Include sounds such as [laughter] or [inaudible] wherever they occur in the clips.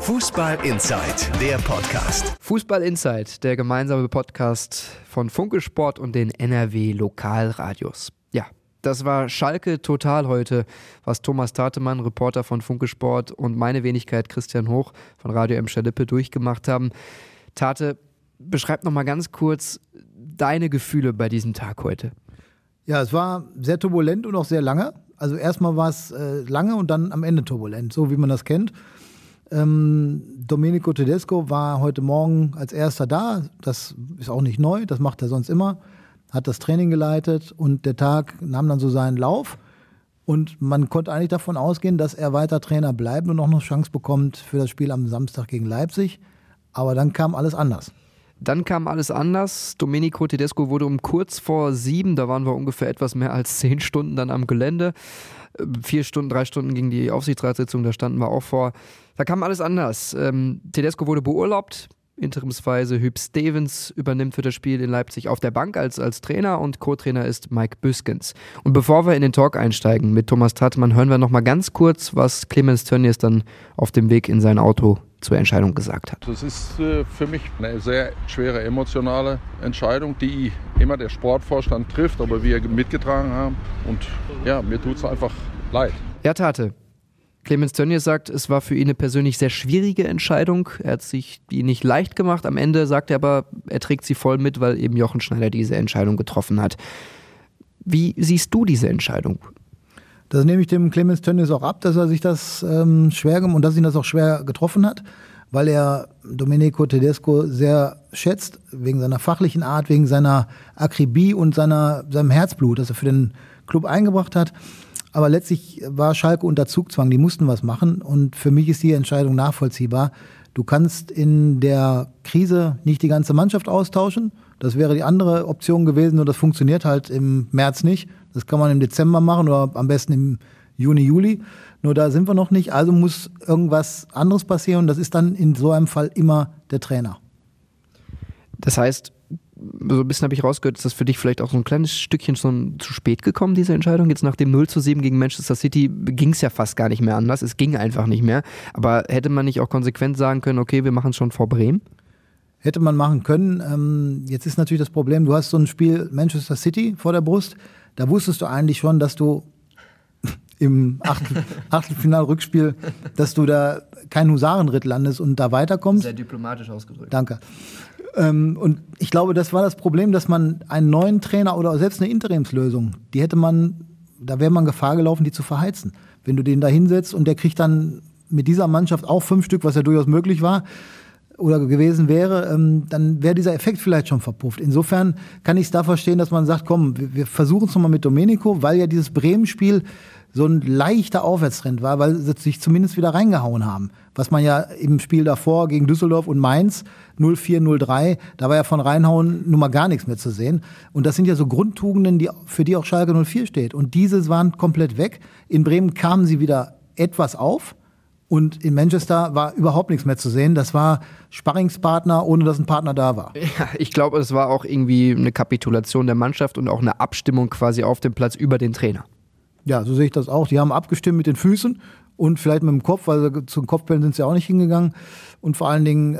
Fußball Inside, der Podcast. Fußball Inside, der gemeinsame Podcast von Funke Sport und den NRW Lokalradios. Ja, das war Schalke total heute, was Thomas Tatemann, Reporter von Funke Sport und meine Wenigkeit Christian Hoch von Radio M. Schalippe durchgemacht haben. Tate, beschreib noch mal ganz kurz deine Gefühle bei diesem Tag heute. Ja, es war sehr turbulent und auch sehr lange. Also erstmal war es äh, lange und dann am Ende turbulent, so wie man das kennt. Ähm, Domenico Tedesco war heute Morgen als erster da. Das ist auch nicht neu, das macht er sonst immer. Hat das Training geleitet und der Tag nahm dann so seinen Lauf. Und man konnte eigentlich davon ausgehen, dass er weiter Trainer bleibt und auch noch Chance bekommt für das Spiel am Samstag gegen Leipzig. Aber dann kam alles anders. Dann kam alles anders. Domenico Tedesco wurde um kurz vor sieben, da waren wir ungefähr etwas mehr als [laughs] zehn Stunden dann am Gelände. Vier Stunden, drei Stunden ging die Aufsichtsratssitzung, da standen wir auch vor. Da kam alles anders. Ähm, Tedesco wurde beurlaubt, interimsweise Hüb Stevens übernimmt für das Spiel in Leipzig auf der Bank als, als Trainer und Co-Trainer ist Mike Büskens. Und bevor wir in den Talk einsteigen mit Thomas Tatmann, hören wir noch mal ganz kurz, was Clemens Tönnies dann auf dem Weg in sein Auto zur Entscheidung gesagt hat. Das ist äh, für mich eine sehr schwere emotionale Entscheidung, die immer der Sportvorstand trifft, aber wir mitgetragen haben. Und ja, mir tut es einfach leid. Ja, Tate. Clemens Tönnies sagt, es war für ihn eine persönlich sehr schwierige Entscheidung. Er hat sich die nicht leicht gemacht. Am Ende sagt er aber, er trägt sie voll mit, weil eben Jochen Schneider diese Entscheidung getroffen hat. Wie siehst du diese Entscheidung? Das nehme ich dem Clemens Tönnies auch ab, dass er sich das ähm, schwer und dass ihn das auch schwer getroffen hat, weil er Domenico Tedesco sehr schätzt, wegen seiner fachlichen Art, wegen seiner Akribie und seiner, seinem Herzblut, das er für den Club eingebracht hat. Aber letztlich war Schalke unter Zugzwang, die mussten was machen und für mich ist die Entscheidung nachvollziehbar. Du kannst in der Krise nicht die ganze Mannschaft austauschen. Das wäre die andere Option gewesen, nur das funktioniert halt im März nicht. Das kann man im Dezember machen oder am besten im Juni, Juli. Nur da sind wir noch nicht. Also muss irgendwas anderes passieren. Und das ist dann in so einem Fall immer der Trainer. Das heißt, so ein bisschen habe ich rausgehört, ist das für dich vielleicht auch so ein kleines Stückchen schon zu spät gekommen, diese Entscheidung. Jetzt nach dem 0 zu 7 gegen Manchester City ging es ja fast gar nicht mehr anders. Es ging einfach nicht mehr. Aber hätte man nicht auch konsequent sagen können, okay, wir machen es schon vor Bremen? Hätte man machen können. Ähm, jetzt ist natürlich das Problem, du hast so ein Spiel Manchester City vor der Brust. Da wusstest du eigentlich schon, dass du im Achtel, Achtelfinal-Rückspiel, dass du da kein Husarenritt landest und da weiterkommst. Sehr diplomatisch ausgedrückt. Danke. Ähm, und ich glaube, das war das Problem, dass man einen neuen Trainer oder selbst eine Interimslösung, die hätte man, da wäre man Gefahr gelaufen, die zu verheizen. Wenn du den da hinsetzt und der kriegt dann mit dieser Mannschaft auch fünf Stück, was ja durchaus möglich war, oder gewesen wäre, ähm, dann wäre dieser Effekt vielleicht schon verpufft. Insofern kann ich es da verstehen, dass man sagt, komm, wir, versuchen es nochmal mit Domenico, weil ja dieses Bremen-Spiel so ein leichter Aufwärtstrend war, weil sie sich zumindest wieder reingehauen haben. Was man ja im Spiel davor gegen Düsseldorf und Mainz 0-4, 0-3, da war ja von reinhauen nun mal gar nichts mehr zu sehen. Und das sind ja so Grundtugenden, die, für die auch Schalke 04 steht. Und diese waren komplett weg. In Bremen kamen sie wieder etwas auf. Und in Manchester war überhaupt nichts mehr zu sehen. Das war Sparringspartner, ohne dass ein Partner da war. Ja, ich glaube, es war auch irgendwie eine Kapitulation der Mannschaft und auch eine Abstimmung quasi auf dem Platz über den Trainer. Ja, so sehe ich das auch. Die haben abgestimmt mit den Füßen und vielleicht mit dem Kopf, weil zu den Kopfbällen sind sie auch nicht hingegangen. Und vor allen Dingen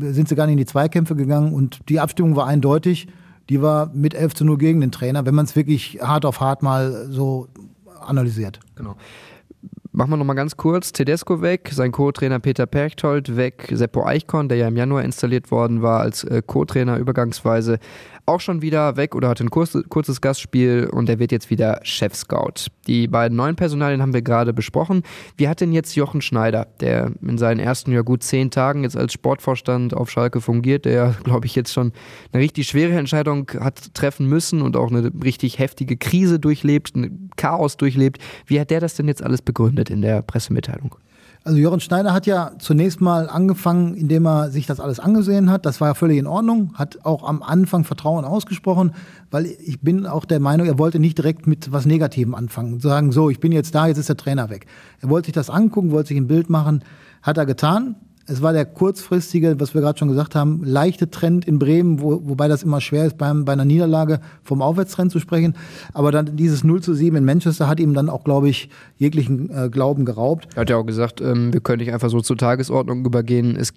äh, sind sie gar nicht in die Zweikämpfe gegangen. Und die Abstimmung war eindeutig. Die war mit 11 zu 0 gegen den Trainer, wenn man es wirklich hart auf hart mal so analysiert. Genau. Machen wir nochmal ganz kurz. Tedesco weg, sein Co-Trainer Peter Perchtold weg, Seppo Eichkorn, der ja im Januar installiert worden war als äh, Co-Trainer übergangsweise, auch schon wieder weg oder hatte ein kurzes Gastspiel und er wird jetzt wieder Chef-Scout. Die beiden neuen Personalien haben wir gerade besprochen. Wie hat denn jetzt Jochen Schneider, der in seinen ersten ja gut zehn Tagen jetzt als Sportvorstand auf Schalke fungiert, der glaube ich jetzt schon eine richtig schwere Entscheidung hat treffen müssen und auch eine richtig heftige Krise durchlebt, ein Chaos durchlebt. Wie hat der das denn jetzt alles begründet in der Pressemitteilung? Also Jochen Schneider hat ja zunächst mal angefangen, indem er sich das alles angesehen hat. Das war ja völlig in Ordnung, hat auch am Anfang Vertrauen ausgesprochen, weil ich bin auch der Meinung, er wollte nicht direkt mit was Negativem anfangen, sagen, so, ich bin jetzt da, jetzt ist der Trainer weg. Er wollte sich das angucken, wollte sich ein Bild machen, hat er getan. Es war der kurzfristige, was wir gerade schon gesagt haben, leichte Trend in Bremen, wo, wobei das immer schwer ist, beim, bei einer Niederlage vom Aufwärtstrend zu sprechen. Aber dann dieses 0 zu 7 in Manchester hat ihm dann auch, glaube ich, jeglichen äh, Glauben geraubt. Er hat ja auch gesagt, ähm, wir können nicht einfach so zur Tagesordnung übergehen. Es,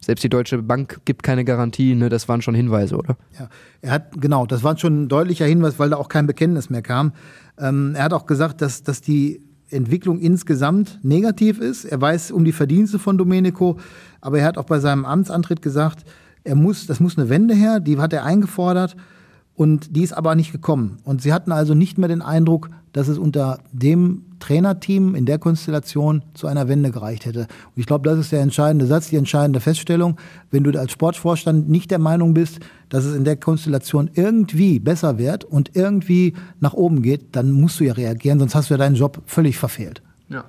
selbst die Deutsche Bank gibt keine Garantie. Ne? Das waren schon Hinweise, oder? Ja, er hat, genau, das war schon ein deutlicher Hinweis, weil da auch kein Bekenntnis mehr kam. Ähm, er hat auch gesagt, dass, dass die Entwicklung insgesamt negativ ist. Er weiß um die Verdienste von Domenico, aber er hat auch bei seinem Amtsantritt gesagt, er muss, das muss eine Wende her, die hat er eingefordert und die ist aber nicht gekommen. Und sie hatten also nicht mehr den Eindruck, dass es unter dem Trainerteam in der Konstellation zu einer Wende gereicht hätte. Und ich glaube, das ist der entscheidende Satz, die entscheidende Feststellung. Wenn du als Sportvorstand nicht der Meinung bist, dass es in der Konstellation irgendwie besser wird und irgendwie nach oben geht, dann musst du ja reagieren, sonst hast du ja deinen Job völlig verfehlt. Ja.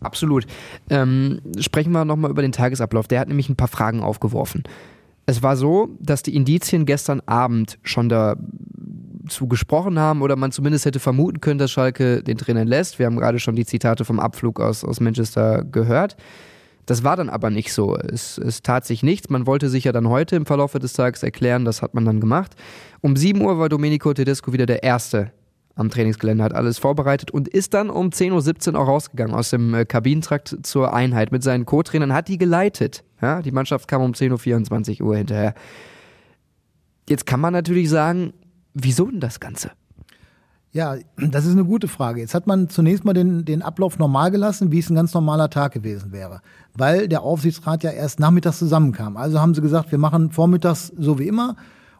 Absolut. Ähm, sprechen wir nochmal über den Tagesablauf. Der hat nämlich ein paar Fragen aufgeworfen. Es war so, dass die Indizien gestern Abend schon dazu gesprochen haben oder man zumindest hätte vermuten können, dass Schalke den Trainer lässt. Wir haben gerade schon die Zitate vom Abflug aus, aus Manchester gehört. Das war dann aber nicht so. Es, es tat sich nichts. Man wollte sich ja dann heute im Verlauf des Tages erklären. Das hat man dann gemacht. Um 7 Uhr war Domenico Tedesco wieder der Erste am Trainingsgelände, hat alles vorbereitet und ist dann um 10.17 Uhr auch rausgegangen aus dem äh, Kabinentrakt zur Einheit mit seinen Co-Trainern, hat die geleitet. Ja, die Mannschaft kam um 10.24 Uhr hinterher. Jetzt kann man natürlich sagen, wieso denn das Ganze? Ja, das ist eine gute Frage. Jetzt hat man zunächst mal den, den Ablauf normal gelassen, wie es ein ganz normaler Tag gewesen wäre. Weil der Aufsichtsrat ja erst nachmittags zusammenkam. Also haben sie gesagt, wir machen vormittags so wie immer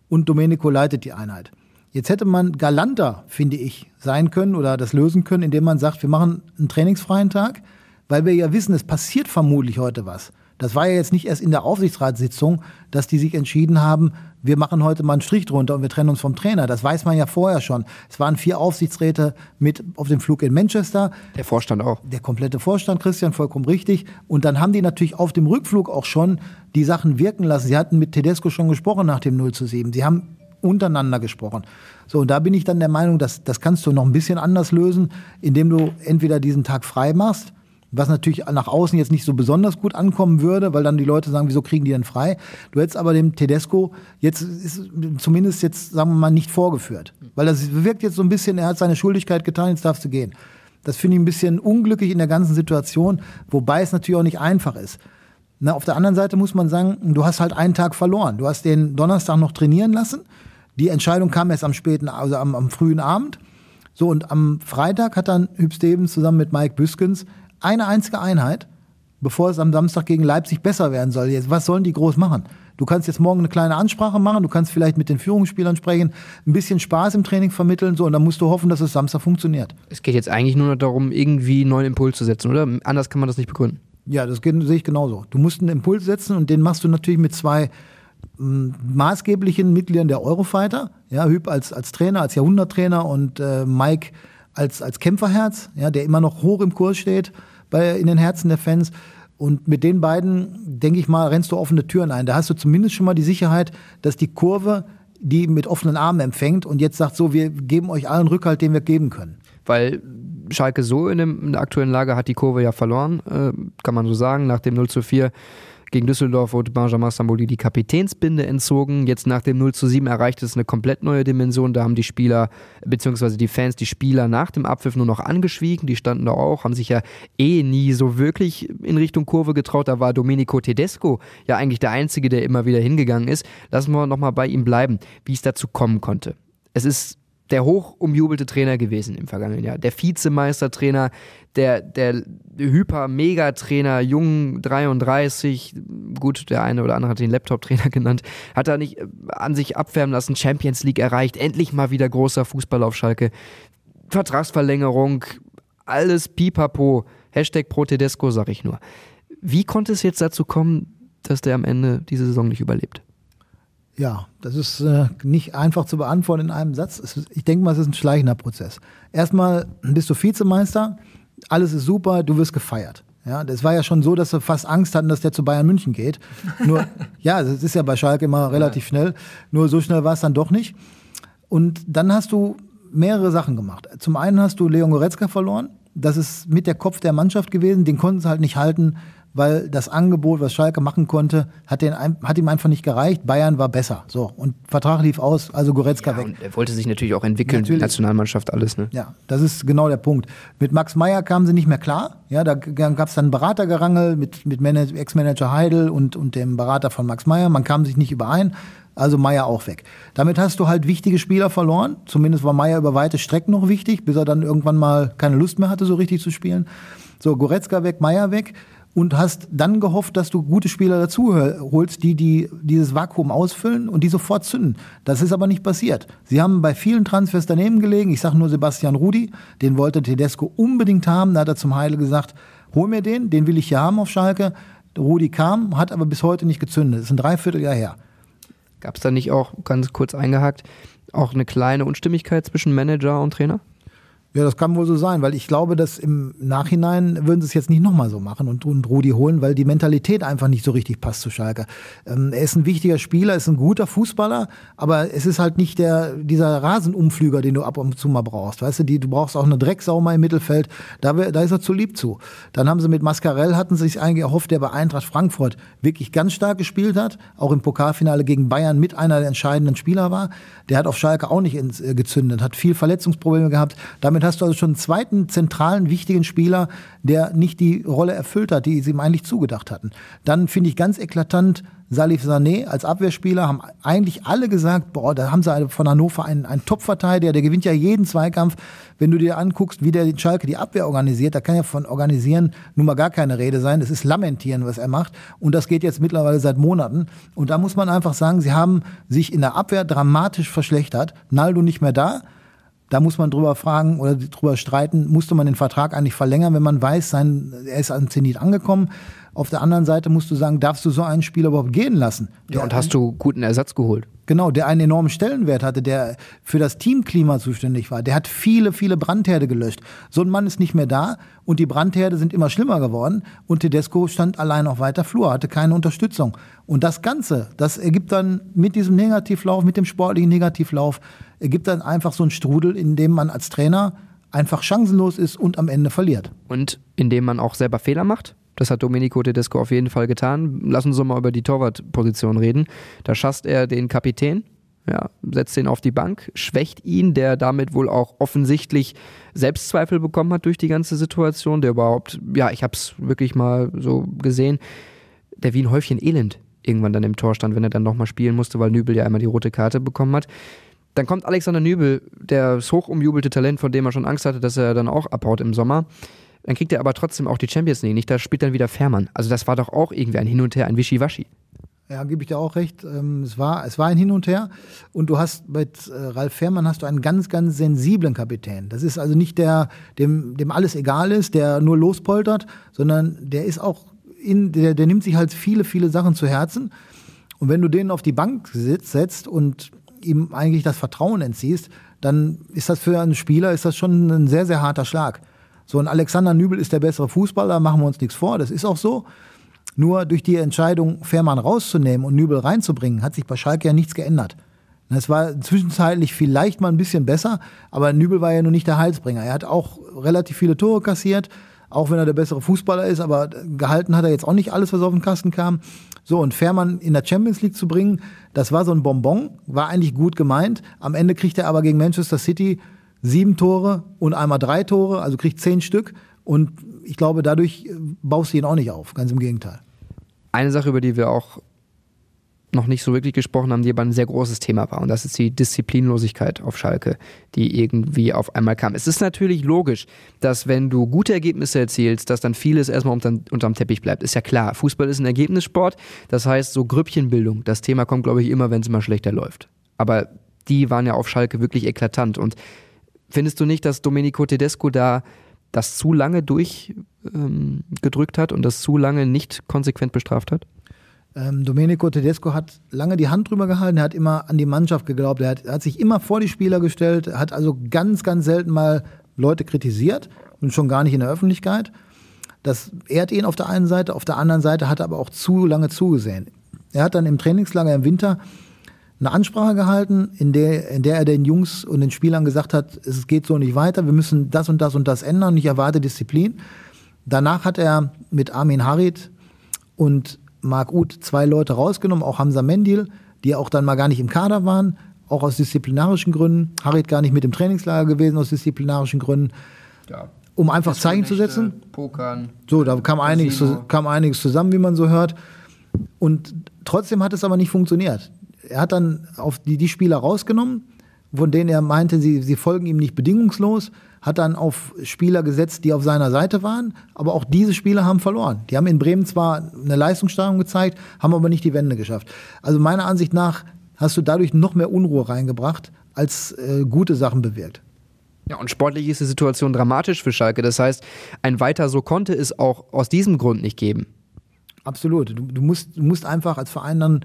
und Domenico leitet die Einheit. Jetzt hätte man galanter, finde ich, sein können oder das lösen können, indem man sagt, wir machen einen trainingsfreien Tag, weil wir ja wissen, es passiert vermutlich heute was. Das war ja jetzt nicht erst in der Aufsichtsratssitzung, dass die sich entschieden haben, wir machen heute mal einen Strich drunter und wir trennen uns vom Trainer. Das weiß man ja vorher schon. Es waren vier Aufsichtsräte mit auf dem Flug in Manchester. Der Vorstand auch. Der komplette Vorstand, Christian, vollkommen richtig. Und dann haben die natürlich auf dem Rückflug auch schon die Sachen wirken lassen. Sie hatten mit Tedesco schon gesprochen nach dem 0 zu 7. Sie haben untereinander gesprochen. So, und da bin ich dann der Meinung, dass das kannst du noch ein bisschen anders lösen, indem du entweder diesen Tag frei machst, was natürlich nach außen jetzt nicht so besonders gut ankommen würde, weil dann die Leute sagen, wieso kriegen die denn frei? Du hättest aber dem Tedesco jetzt ist zumindest jetzt, sagen wir mal, nicht vorgeführt. Weil das wirkt jetzt so ein bisschen, er hat seine Schuldigkeit getan, jetzt darfst du gehen. Das finde ich ein bisschen unglücklich in der ganzen Situation, wobei es natürlich auch nicht einfach ist. Na, auf der anderen Seite muss man sagen, du hast halt einen Tag verloren. Du hast den Donnerstag noch trainieren lassen die Entscheidung kam erst am späten, also am, am frühen Abend. So, und am Freitag hat dann Hüb Stevens zusammen mit Mike Büskens eine einzige Einheit, bevor es am Samstag gegen Leipzig besser werden soll. Jetzt, was sollen die groß machen? Du kannst jetzt morgen eine kleine Ansprache machen, du kannst vielleicht mit den Führungsspielern sprechen, ein bisschen Spaß im Training vermitteln, so, und dann musst du hoffen, dass es Samstag funktioniert. Es geht jetzt eigentlich nur noch darum, irgendwie einen neuen Impuls zu setzen, oder? Anders kann man das nicht begründen. Ja, das geht, sehe ich genauso. Du musst einen Impuls setzen und den machst du natürlich mit zwei maßgeblichen Mitgliedern der Eurofighter. Ja, Hüb als, als Trainer, als Jahrhunderttrainer und äh, Mike als, als Kämpferherz, ja, der immer noch hoch im Kurs steht bei, in den Herzen der Fans. Und mit den beiden, denke ich mal, rennst du offene Türen ein. Da hast du zumindest schon mal die Sicherheit, dass die Kurve die mit offenen Armen empfängt und jetzt sagt so, wir geben euch allen Rückhalt, den wir geben können. Weil Schalke so in, dem, in der aktuellen Lage hat die Kurve ja verloren, äh, kann man so sagen, nach dem 0 zu 4 gegen Düsseldorf wurde Benjamin Stamboli die Kapitänsbinde entzogen. Jetzt nach dem 0 zu 7 erreicht es eine komplett neue Dimension. Da haben die Spieler, beziehungsweise die Fans, die Spieler nach dem Abpfiff nur noch angeschwiegen. Die standen da auch, haben sich ja eh nie so wirklich in Richtung Kurve getraut. Da war Domenico Tedesco ja eigentlich der Einzige, der immer wieder hingegangen ist. Lassen wir nochmal bei ihm bleiben, wie es dazu kommen konnte. Es ist der hoch umjubelte Trainer gewesen im vergangenen Jahr. Der Vizemeistertrainer, der, der Hyper-Mega-Trainer, jung 33, gut, der eine oder andere hat den Laptop-Trainer [laughs] genannt, hat er nicht äh, an sich abwärmen lassen, Champions League erreicht, endlich mal wieder großer Fußball auf Schalke, Vertragsverlängerung, alles pipapo, Hashtag Protedesco, sag ich nur. Wie konnte es jetzt dazu kommen, dass der am Ende diese Saison nicht überlebt? Ja, das ist äh, nicht einfach zu beantworten in einem Satz. Ist, ich denke mal, es ist ein schleichender Prozess. Erstmal bist du Vizemeister, alles ist super, du wirst gefeiert. Ja, das war ja schon so, dass wir fast Angst hatten, dass der zu Bayern München geht. Nur, [laughs] ja, das ist ja bei Schalke immer relativ schnell. Nur so schnell war es dann doch nicht. Und dann hast du mehrere Sachen gemacht. Zum einen hast du Leon Goretzka verloren. Das ist mit der Kopf der Mannschaft gewesen. Den konnten sie halt nicht halten, weil das Angebot, was Schalke machen konnte, hat, den, hat ihm einfach nicht gereicht. Bayern war besser. So, und Vertrag lief aus, also Goretzka ja, weg. Und er wollte sich natürlich auch entwickeln, natürlich. Nationalmannschaft, alles. Ne? Ja, das ist genau der Punkt. Mit Max Meyer kamen sie nicht mehr klar. Ja, da gab es dann Beratergerangel mit, mit Ex-Manager Heidel und, und dem Berater von Max Meyer. Man kam sich nicht überein. Also Meier auch weg. Damit hast du halt wichtige Spieler verloren. Zumindest war Meier über weite Strecken noch wichtig, bis er dann irgendwann mal keine Lust mehr hatte, so richtig zu spielen. So, Goretzka weg, Meier weg und hast dann gehofft, dass du gute Spieler dazu holst, die, die dieses Vakuum ausfüllen und die sofort zünden. Das ist aber nicht passiert. Sie haben bei vielen Transfers daneben gelegen. Ich sage nur Sebastian Rudi, den wollte Tedesco unbedingt haben. Da hat er zum Heidel gesagt, hol mir den, den will ich hier haben auf Schalke. Rudi kam, hat aber bis heute nicht gezündet. Das ist ein Dreivierteljahr her. Gab es da nicht auch, ganz kurz eingehakt, auch eine kleine Unstimmigkeit zwischen Manager und Trainer? Ja, das kann wohl so sein, weil ich glaube, dass im Nachhinein würden sie es jetzt nicht nochmal so machen und, und Rudi holen, weil die Mentalität einfach nicht so richtig passt zu Schalke. Ähm, er ist ein wichtiger Spieler, ist ein guter Fußballer, aber es ist halt nicht der, dieser Rasenumflüger, den du ab und zu mal brauchst. Weißt du, die, du brauchst auch eine Drecksau mal im Mittelfeld, da, da ist er zu lieb zu. Dann haben sie mit Mascarell, hatten sie sich eigentlich erhofft, der bei Eintracht Frankfurt wirklich ganz stark gespielt hat, auch im Pokalfinale gegen Bayern mit einer der entscheidenden Spieler war. Der hat auf Schalke auch nicht ins, äh, gezündet, hat viel Verletzungsprobleme gehabt. Damit hast du also schon einen zweiten zentralen, wichtigen Spieler, der nicht die Rolle erfüllt hat, die sie ihm eigentlich zugedacht hatten. Dann finde ich ganz eklatant, Salif Sané als Abwehrspieler haben eigentlich alle gesagt, boah, da haben sie von Hannover einen, einen Top-Verteidiger, der gewinnt ja jeden Zweikampf. Wenn du dir anguckst, wie der Schalke die Abwehr organisiert, da kann ja von organisieren nun mal gar keine Rede sein. Das ist lamentieren, was er macht. Und das geht jetzt mittlerweile seit Monaten. Und da muss man einfach sagen, sie haben sich in der Abwehr dramatisch verschlechtert. Naldo nicht mehr da. Da muss man drüber fragen oder drüber streiten, musste man den Vertrag eigentlich verlängern, wenn man weiß, sein, er ist an Zenit angekommen. Auf der anderen Seite musst du sagen, darfst du so einen Spieler überhaupt gehen lassen? Ja, und hast du guten Ersatz geholt? Genau, der einen enormen Stellenwert hatte, der für das Teamklima zuständig war. Der hat viele, viele Brandherde gelöscht. So ein Mann ist nicht mehr da und die Brandherde sind immer schlimmer geworden und Tedesco stand allein auf weiter Flur, hatte keine Unterstützung. Und das Ganze, das ergibt dann mit diesem Negativlauf, mit dem sportlichen Negativlauf, ergibt dann einfach so einen Strudel, in dem man als Trainer einfach chancenlos ist und am Ende verliert. Und indem man auch selber Fehler macht? Das hat Domenico Tedesco auf jeden Fall getan. Lass uns doch mal über die Torwartposition reden. Da schasst er den Kapitän, ja, setzt ihn auf die Bank, schwächt ihn, der damit wohl auch offensichtlich Selbstzweifel bekommen hat durch die ganze Situation, der überhaupt, ja, ich habe es wirklich mal so gesehen, der wie ein Häufchen Elend irgendwann dann im Tor stand, wenn er dann nochmal spielen musste, weil Nübel ja einmal die rote Karte bekommen hat. Dann kommt Alexander Nübel, das hochumjubelte Talent, von dem er schon Angst hatte, dass er dann auch abhaut im Sommer. Dann kriegt er aber trotzdem auch die Champions League nicht. Da spielt dann wieder Fährmann. Also das war doch auch irgendwie ein Hin und Her, ein Wischiwaschi. Ja, gebe ich dir auch recht. Ähm, es war, es war ein Hin und Her. Und du hast mit äh, Ralf Fährmann hast du einen ganz, ganz sensiblen Kapitän. Das ist also nicht der, dem, dem alles egal ist, der nur lospoltert, sondern der ist auch in, der, der nimmt sich halt viele, viele Sachen zu Herzen. Und wenn du den auf die Bank setzt und ihm eigentlich das Vertrauen entziehst, dann ist das für einen Spieler ist das schon ein sehr, sehr harter Schlag. So ein Alexander Nübel ist der bessere Fußballer, machen wir uns nichts vor, das ist auch so. Nur durch die Entscheidung, Fährmann rauszunehmen und Nübel reinzubringen, hat sich bei Schalke ja nichts geändert. Es war zwischenzeitlich vielleicht mal ein bisschen besser, aber Nübel war ja nur nicht der Heilsbringer. Er hat auch relativ viele Tore kassiert, auch wenn er der bessere Fußballer ist, aber gehalten hat er jetzt auch nicht alles, was auf den Kasten kam. So, und Fährmann in der Champions League zu bringen, das war so ein Bonbon, war eigentlich gut gemeint. Am Ende kriegt er aber gegen Manchester City sieben Tore und einmal drei Tore, also kriegt zehn Stück. Und ich glaube, dadurch äh, baust du ihn auch nicht auf, ganz im Gegenteil. Eine Sache, über die wir auch noch nicht so wirklich gesprochen haben, die aber ein sehr großes Thema war. Und das ist die Disziplinlosigkeit auf Schalke, die irgendwie auf einmal kam. Es ist natürlich logisch, dass wenn du gute Ergebnisse erzielst, dass dann vieles erstmal unterm, unterm Teppich bleibt. Ist ja klar. Fußball ist ein Ergebnissport. Das heißt, so Grüppchenbildung, das Thema kommt, glaube ich, immer, wenn es mal schlechter läuft. Aber die waren ja auf Schalke wirklich eklatant. Und Findest du nicht, dass Domenico Tedesco da das zu lange durchgedrückt ähm, hat und das zu lange nicht konsequent bestraft hat? Ähm, Domenico Tedesco hat lange die Hand drüber gehalten, er hat immer an die Mannschaft geglaubt, er hat, er hat sich immer vor die Spieler gestellt, hat also ganz, ganz selten mal Leute kritisiert und schon gar nicht in der Öffentlichkeit. Das ehrt ihn auf der einen Seite, auf der anderen Seite hat er aber auch zu lange zugesehen. Er hat dann im Trainingslager im Winter eine Ansprache gehalten, in der, in der er den Jungs und den Spielern gesagt hat, es geht so nicht weiter, wir müssen das und das und das ändern, ich erwarte Disziplin. Danach hat er mit Armin Harit und Marc Uth zwei Leute rausgenommen, auch Hamza Mendil, die auch dann mal gar nicht im Kader waren, auch aus disziplinarischen Gründen. Harit gar nicht mit im Trainingslager gewesen aus disziplinarischen Gründen. Ja. Um einfach Zeichen zu setzen. Pokern. So, da kam einiges, zu- kam einiges zusammen, wie man so hört. Und trotzdem hat es aber nicht funktioniert. Er hat dann auf die, die Spieler rausgenommen, von denen er meinte, sie, sie folgen ihm nicht bedingungslos, hat dann auf Spieler gesetzt, die auf seiner Seite waren, aber auch diese Spieler haben verloren. Die haben in Bremen zwar eine Leistungssteigerung gezeigt, haben aber nicht die Wende geschafft. Also meiner Ansicht nach hast du dadurch noch mehr Unruhe reingebracht, als äh, gute Sachen bewirkt. Ja, und sportlich ist die Situation dramatisch für Schalke. Das heißt, ein weiter so konnte es auch aus diesem Grund nicht geben. Absolut. Du, du, musst, du musst einfach als Verein dann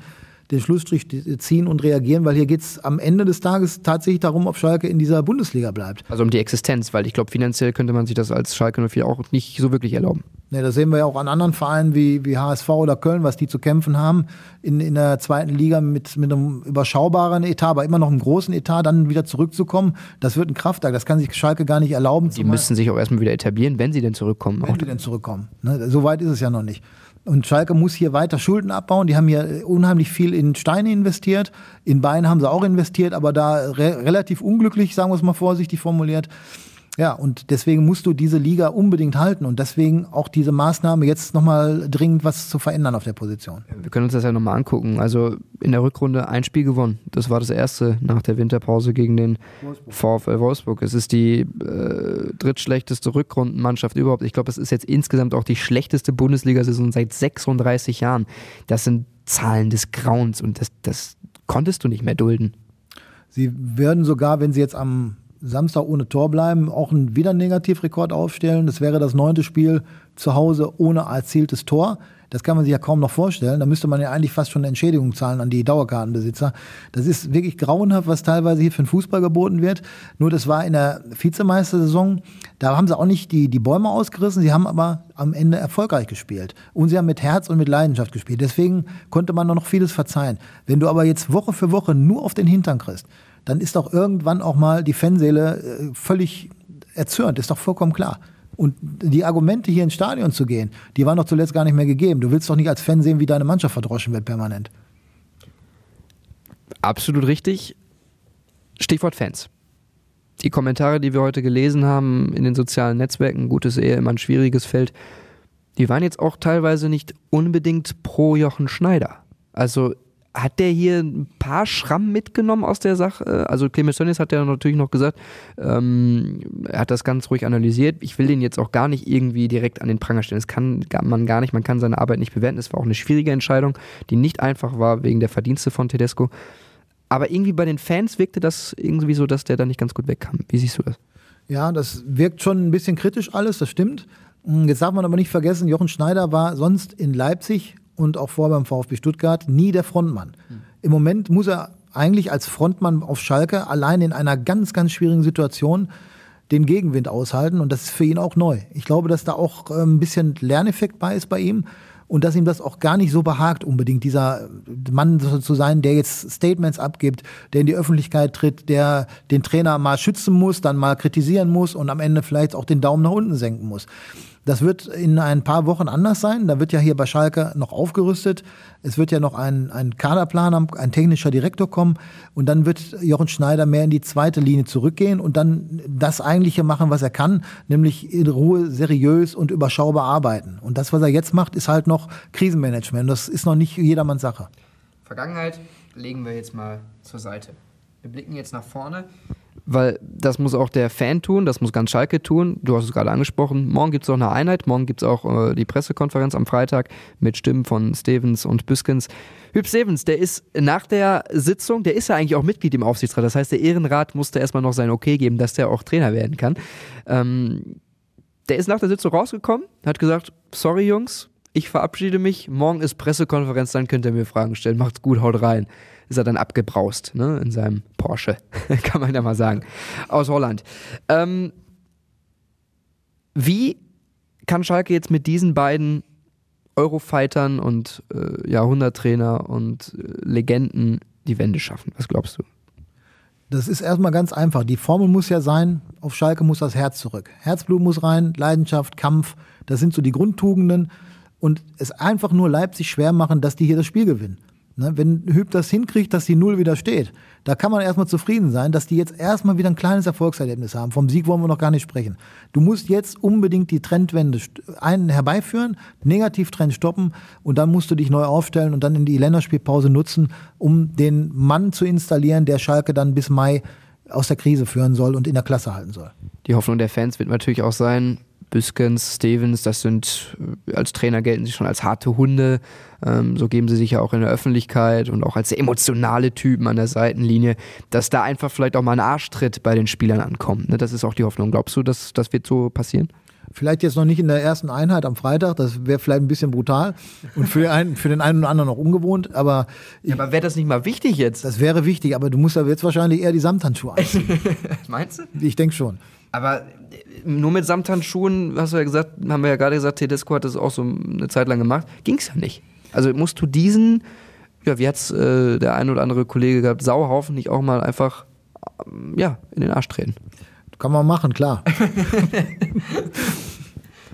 den Schlussstrich ziehen und reagieren, weil hier geht es am Ende des Tages tatsächlich darum, ob Schalke in dieser Bundesliga bleibt. Also um die Existenz, weil ich glaube, finanziell könnte man sich das als Schalke 04 auch nicht so wirklich erlauben. Ne, das sehen wir ja auch an anderen Vereinen wie, wie HSV oder Köln, was die zu kämpfen haben in, in der zweiten Liga mit, mit einem überschaubaren Etat, aber immer noch einem großen Etat, dann wieder zurückzukommen. Das wird ein Kraftakt. Das kann sich Schalke gar nicht erlauben. Die müssen sich auch erstmal wieder etablieren, wenn sie denn zurückkommen. Auch wenn die denn zurückkommen. Ne? So weit ist es ja noch nicht. Und Schalke muss hier weiter Schulden abbauen. Die haben hier unheimlich viel in Steine investiert. In Beine haben sie auch investiert, aber da re relativ unglücklich, sagen wir es mal vorsichtig formuliert. Ja, und deswegen musst du diese Liga unbedingt halten und deswegen auch diese Maßnahme jetzt nochmal dringend was zu verändern auf der Position. Wir können uns das ja nochmal angucken. Also in der Rückrunde ein Spiel gewonnen. Das war das erste nach der Winterpause gegen den VfL Wolfsburg. Es ist die äh, drittschlechteste Rückrundenmannschaft überhaupt. Ich glaube, es ist jetzt insgesamt auch die schlechteste Bundesliga-Saison seit 36 Jahren. Das sind Zahlen des Grauens und das, das konntest du nicht mehr dulden. Sie werden sogar, wenn sie jetzt am Samstag ohne Tor bleiben, auch einen wieder Negativrekord aufstellen. Das wäre das neunte Spiel zu Hause ohne erzieltes Tor. Das kann man sich ja kaum noch vorstellen. Da müsste man ja eigentlich fast schon eine Entschädigung zahlen an die Dauerkartenbesitzer. Das ist wirklich grauenhaft, was teilweise hier für den Fußball geboten wird. Nur das war in der Vizemeistersaison. Da haben sie auch nicht die, die Bäume ausgerissen. Sie haben aber am Ende erfolgreich gespielt. Und sie haben mit Herz und mit Leidenschaft gespielt. Deswegen konnte man noch vieles verzeihen. Wenn du aber jetzt Woche für Woche nur auf den Hintern kriegst, dann ist doch irgendwann auch mal die Fanseele äh, völlig erzürnt, ist doch vollkommen klar. Und die Argumente, hier ins Stadion zu gehen, die waren doch zuletzt gar nicht mehr gegeben. Du willst doch nicht als Fan sehen, wie deine Mannschaft verdroschen wird permanent. Absolut richtig. Stichwort Fans. Die Kommentare, die wir heute gelesen haben in den sozialen Netzwerken, gut ist eher immer ein schwieriges Feld, die waren jetzt auch teilweise nicht unbedingt pro Jochen Schneider. Also hat der hier ein paar Schramm mitgenommen aus der Sache? Also Clemens Tönnies hat ja natürlich noch gesagt, ähm, er hat das ganz ruhig analysiert. Ich will den jetzt auch gar nicht irgendwie direkt an den Pranger stellen. Das kann man gar nicht, man kann seine Arbeit nicht bewerten. Es war auch eine schwierige Entscheidung, die nicht einfach war wegen der Verdienste von Tedesco. Aber irgendwie bei den Fans wirkte das irgendwie so, dass der da nicht ganz gut wegkam. Wie siehst du das? Ja, das wirkt schon ein bisschen kritisch alles, das stimmt. Hm, Jetzt darf man aber nicht vergessen, Jochen Schneider war sonst in Leipzig und auch vor beim VfB Stuttgart nie der Frontmann. Im Moment muss er eigentlich als Frontmann auf Schalke allein in einer ganz, ganz schwierigen Situation den Gegenwind aushalten und das ist für ihn auch neu. Ich glaube, dass da auch äh, ein bisschen Lerneffekt bei ist bei ihm und dass ihm das auch gar nicht so behagt, unbedingt dieser Mann so zu sein, der jetzt Statements abgibt, der in die Öffentlichkeit tritt, der den Trainer mal schützen muss, dann mal kritisieren muss und am Ende vielleicht auch den Daumen nach unten senken muss. Das wird in ein paar Wochen anders sein. Da wird ja hier bei Schalke noch aufgerüstet. Es wird ja noch ein, ein Kaderplaner, ein technischer Direktor kommen. Und dann wird Jochen Schneider mehr in die zweite Linie zurückgehen und dann das Eigentliche machen, was er kann, nämlich in Ruhe, seriös und überschaubar arbeiten. Und das, was er jetzt macht, ist halt noch Krisenmanagement. Das ist noch nicht jedermanns Sache. Vergangenheit legen wir jetzt mal zur Seite. Wir blicken jetzt nach vorne. Weil das muss auch der Fan tun, das muss ganz Schalke tun. Du hast es gerade angesprochen. Morgen gibt es auch eine Einheit. Morgen gibt es auch äh, die Pressekonferenz am Freitag mit Stimmen von Stevens und Büskens. Hüb Stevens, der ist nach der Sitzung, der ist ja eigentlich auch Mitglied im Aufsichtsrat. Das heißt, der Ehrenrat musste erstmal noch sein Okay geben, dass der auch Trainer werden kann. Ähm, der ist nach der Sitzung rausgekommen, hat gesagt: Sorry, Jungs, ich verabschiede mich. Morgen ist Pressekonferenz, dann könnt ihr mir Fragen stellen. Macht's gut, haut rein ist er dann abgebraust, ne, in seinem Porsche, [laughs] kann man ja mal sagen, aus Holland. Ähm, wie kann Schalke jetzt mit diesen beiden Eurofightern und äh, Jahrhunderttrainer und äh, Legenden die Wende schaffen? Was glaubst du? Das ist erstmal ganz einfach. Die Formel muss ja sein, auf Schalke muss das Herz zurück. Herzblut muss rein, Leidenschaft, Kampf, das sind so die Grundtugenden. Und es einfach nur Leipzig schwer machen, dass die hier das Spiel gewinnen. Ne, wenn Hüb das hinkriegt, dass die Null wieder steht, da kann man erstmal zufrieden sein, dass die jetzt erstmal wieder ein kleines Erfolgserlebnis haben. Vom Sieg wollen wir noch gar nicht sprechen. Du musst jetzt unbedingt die Trendwende einen herbeiführen, Negativtrend stoppen und dann musst du dich neu aufstellen und dann in die Länderspielpause nutzen, um den Mann zu installieren, der Schalke dann bis Mai aus der Krise führen soll und in der Klasse halten soll. Die Hoffnung der Fans wird natürlich auch sein, Büskens, Stevens, das sind äh, als Trainer gelten sie schon als harte Hunde. Ähm, so geben sie sich ja auch in der Öffentlichkeit und auch als emotionale Typen an der Seitenlinie, dass da einfach vielleicht auch mal ein Arschtritt bei den Spielern ankommt. Ne? Das ist auch die Hoffnung. Glaubst du, dass das wird so passieren? Vielleicht jetzt noch nicht in der ersten Einheit am Freitag, das wäre vielleicht ein bisschen brutal und für den einen, für den einen oder anderen noch ungewohnt, aber. Ja, aber wäre das nicht mal wichtig jetzt? Das wäre wichtig, aber du musst ja jetzt wahrscheinlich eher die Samthandschuhe anziehen. [laughs] Meinst du? Ich denke schon. Aber nur mit Samthandschuhen, hast du ja gesagt, haben wir ja gerade gesagt, Tedesco hat das auch so eine Zeit lang gemacht. Ging es ja nicht. Also musst du diesen, ja, wie hat es äh, der ein oder andere Kollege gehabt, Sauhaufen nicht auch mal einfach ähm, ja, in den Arsch treten? Kann man machen, klar. [laughs]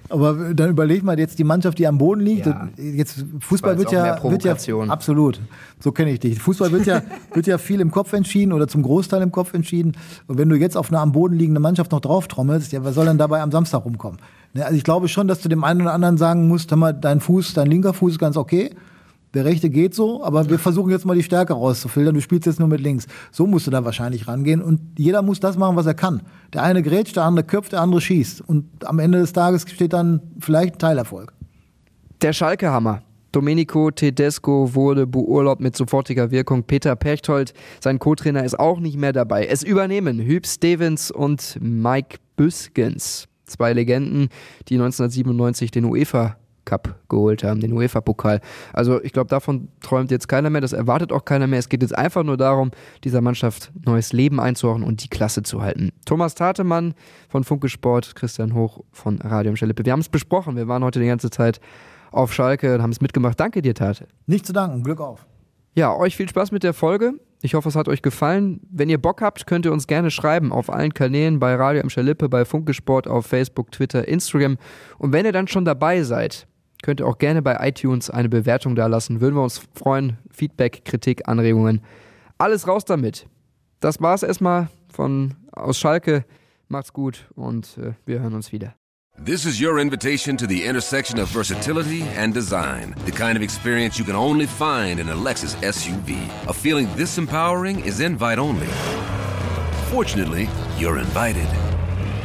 Aber dann überleg mal jetzt die Mannschaft, die am Boden liegt. Ja. Jetzt Fußball wird ja, wird ja absolut. So kenne ich dich. Fußball wird ja [laughs] wird ja viel im Kopf entschieden oder zum Großteil im Kopf entschieden. Und wenn du jetzt auf eine am Boden liegende Mannschaft noch drauf trommelst, ja, was soll denn dabei am Samstag rumkommen? Ne, also ich glaube schon, dass du dem einen oder anderen sagen musst, hör mal, dein Fuß, dein linker Fuß ist ganz okay der rechte geht so, aber wir versuchen jetzt mal die Stärke rauszufiltern. Du spielst jetzt nur mit links. So musst du da wahrscheinlich rangehen. Und jeder muss das machen, was er kann. Der eine grätscht, der andere köpft, der andere schießt. Und am Ende des Tages steht dann vielleicht ein Teilerfolg. Der Schalke-Hammer. Domenico Tedesco wurde beurlaubt mit sofortiger Wirkung. Peter Perchthold, sein Co-Trainer, ist auch nicht mehr dabei. Es übernehmen Hüb Stevens und Mike Büskens. Zwei Legenden, die 1997 den UEFA Cup geholt haben, den UEFA-Pokal. Also ich glaube, davon träumt jetzt keiner mehr, das erwartet auch keiner mehr. Es geht jetzt einfach nur darum, dieser Mannschaft neues Leben einzuhauchen und die Klasse zu halten. Thomas Tatemann von Funke Sport, Christian Hoch von Radio im Schalippe. Wir haben es besprochen, wir waren heute die ganze Zeit auf Schalke und haben es mitgemacht. Danke dir, Tate. Nicht zu danken, Glück auf. Ja, euch viel Spaß mit der Folge. Ich hoffe, es hat euch gefallen. Wenn ihr Bock habt, könnt ihr uns gerne schreiben auf allen Kanälen bei Radio im Schalippe, bei Funke Sport, auf Facebook, Twitter, Instagram. Und wenn ihr dann schon dabei seid, Könnt ihr auch gerne bei iTunes eine Bewertung da lassen. Würden wir uns freuen. Feedback, Kritik, Anregungen. Alles raus damit. Das war's erstmal von aus Schalke. Macht's gut und äh, wir hören uns wieder. This is your invitation to the intersection of versatility and design. The kind of experience you can only find in a Lexus SUV. A feeling this empowering is invite only. Fortunately, you're invited.